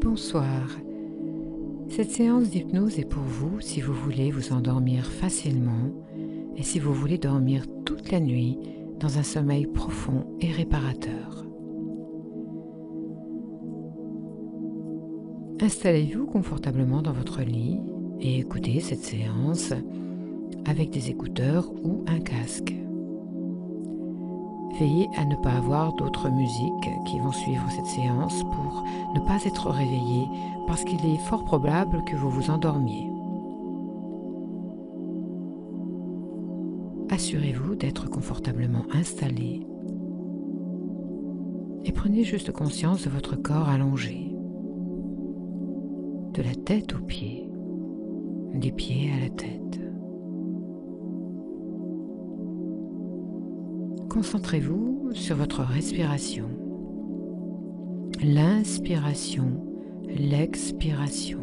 Bonsoir. Cette séance d'hypnose est pour vous si vous voulez vous endormir facilement et si vous voulez dormir toute la nuit dans un sommeil profond et réparateur. Installez-vous confortablement dans votre lit et écoutez cette séance avec des écouteurs ou un casque. Veillez à ne pas avoir d'autres musiques qui vont suivre cette séance pour ne pas être réveillé parce qu'il est fort probable que vous vous endormiez. Assurez-vous d'être confortablement installé et prenez juste conscience de votre corps allongé, de la tête aux pieds, des pieds à la tête. Concentrez-vous sur votre respiration, l'inspiration, l'expiration.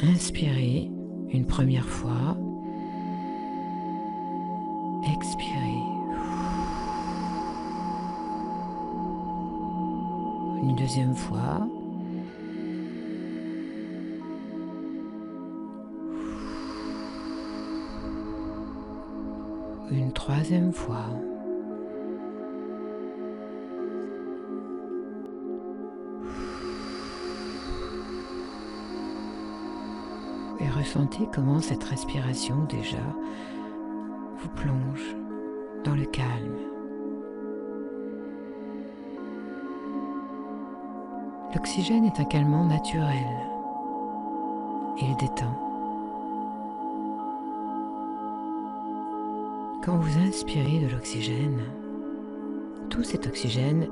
Inspirez une première fois. Expirez. Une deuxième fois. Troisième fois. Et ressentez comment cette respiration déjà vous plonge dans le calme. L'oxygène est un calmant naturel. Il détend. Quand vous inspirez de l'oxygène, tout cet oxygène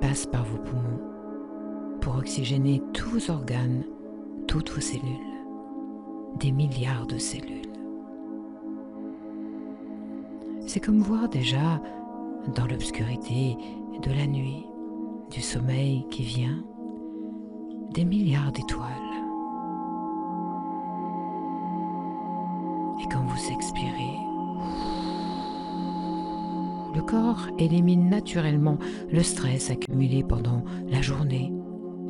passe par vos poumons pour oxygéner tous vos organes, toutes vos cellules, des milliards de cellules. C'est comme voir déjà dans l'obscurité de la nuit, du sommeil qui vient, des milliards d'étoiles. Et quand vous expirez, le corps élimine naturellement le stress accumulé pendant la journée,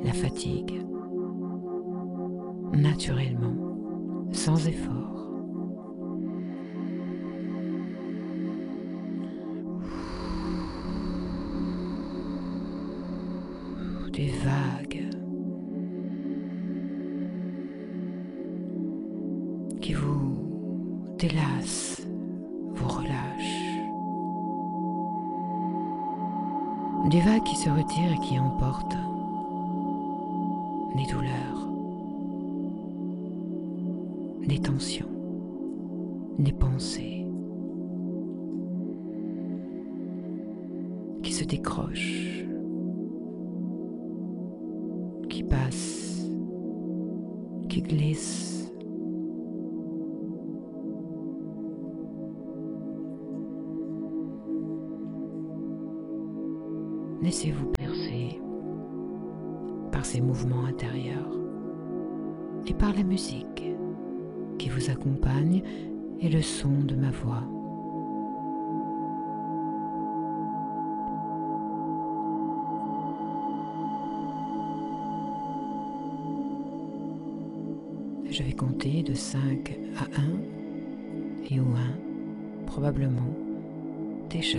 la fatigue, naturellement, sans effort. Des vagues qui se retirent et qui emportent des douleurs, des tensions, des pensées qui se décrochent, qui passent, qui glissent. Laissez-vous percer par ces mouvements intérieurs et par la musique qui vous accompagne et le son de ma voix. Je vais compter de 5 à 1 et au 1, probablement, déjà,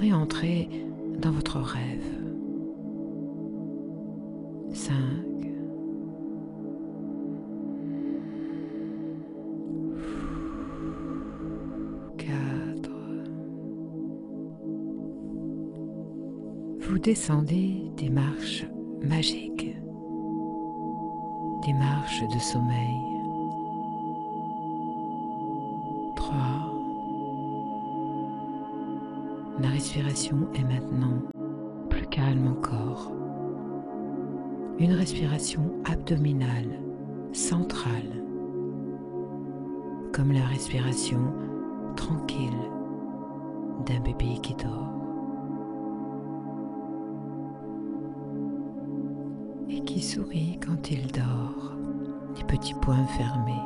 pourrez dans votre rêve. 5, 4, vous descendez des marches magiques, des marches de sommeil. Respiration est maintenant plus calme encore. Une respiration abdominale, centrale, comme la respiration tranquille d'un bébé qui dort. et qui sourit quand il dort, les petits poings fermés.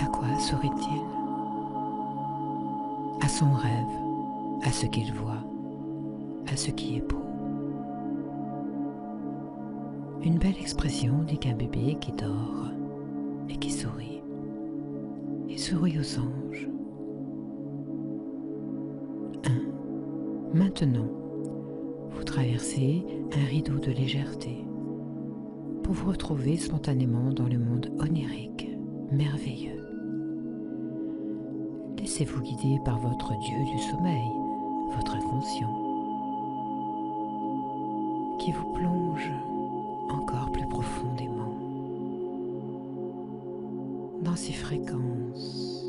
À quoi sourit-il? À son rêve, à ce qu'il voit, à ce qui est beau. Une belle expression dit qu'un bébé qui dort et qui sourit. Il sourit aux anges. Maintenant, vous traversez un rideau de légèreté pour vous retrouver spontanément dans le monde onirique, merveilleux. Laissez-vous guider par votre Dieu du sommeil, votre inconscient, qui vous plonge encore plus profondément dans ces fréquences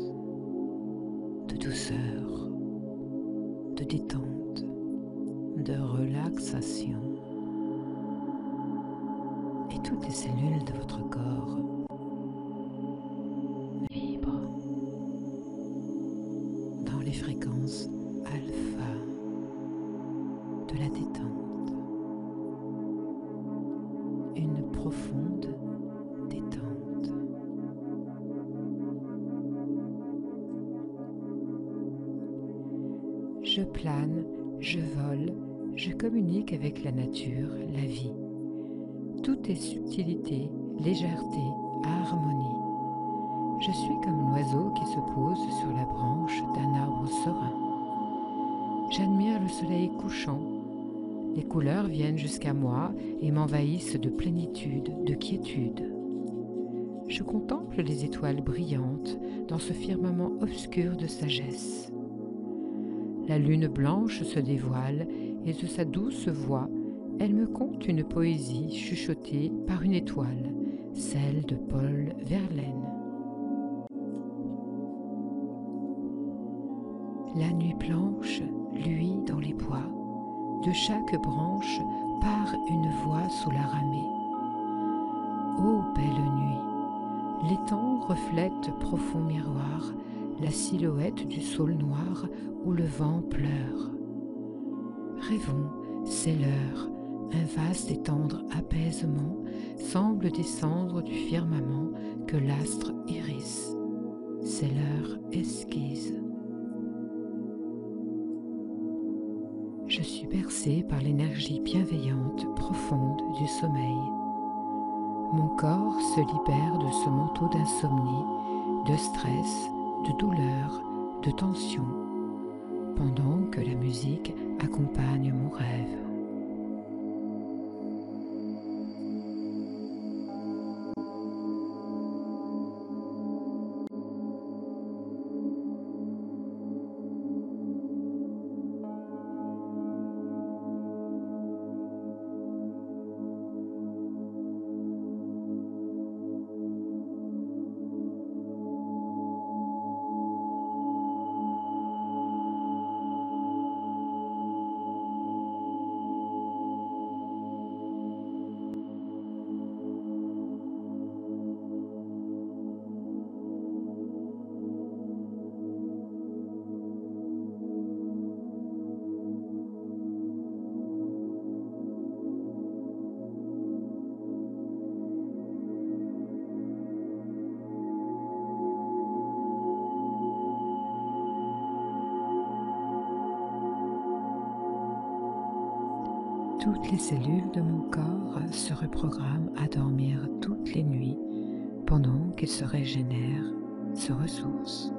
de douceur, de détente de relaxation. Et toutes les cellules de votre corps profonde détente. Je plane, je vole je communique avec la nature, la vie. Tout est subtilité, légèreté, harmonie. Je suis comme l'oiseau qui se pose sur la branche d'un arbre serein. J'admire le soleil couchant. Les couleurs viennent jusqu'à moi et m'envahissent de plénitude, de quiétude. Je contemple les étoiles brillantes dans ce firmament obscur de sagesse. La lune blanche se dévoile et de sa douce voix, elle me conte une poésie chuchotée par une étoile, celle de Paul Verlaine. La nuit blanche bois, de chaque branche part une voix sous la ramée. Ô belle nuit, l'étang reflète profond miroir la silhouette du saule noir où le vent pleure. Rêvons, c'est l'heure, un vaste et tendre apaisement semble descendre du firmament que l'astre iris. C'est l'heure esquisse. Suis par l'énergie bienveillante profonde du sommeil. Mon corps se libère de ce manteau d'insomnie, de stress, de douleur, de tension, pendant que la musique accompagne mon rêve. Toutes les cellules de mon corps se reprogramment à dormir toutes les nuits pendant qu'ils se régénèrent, se ressourcent.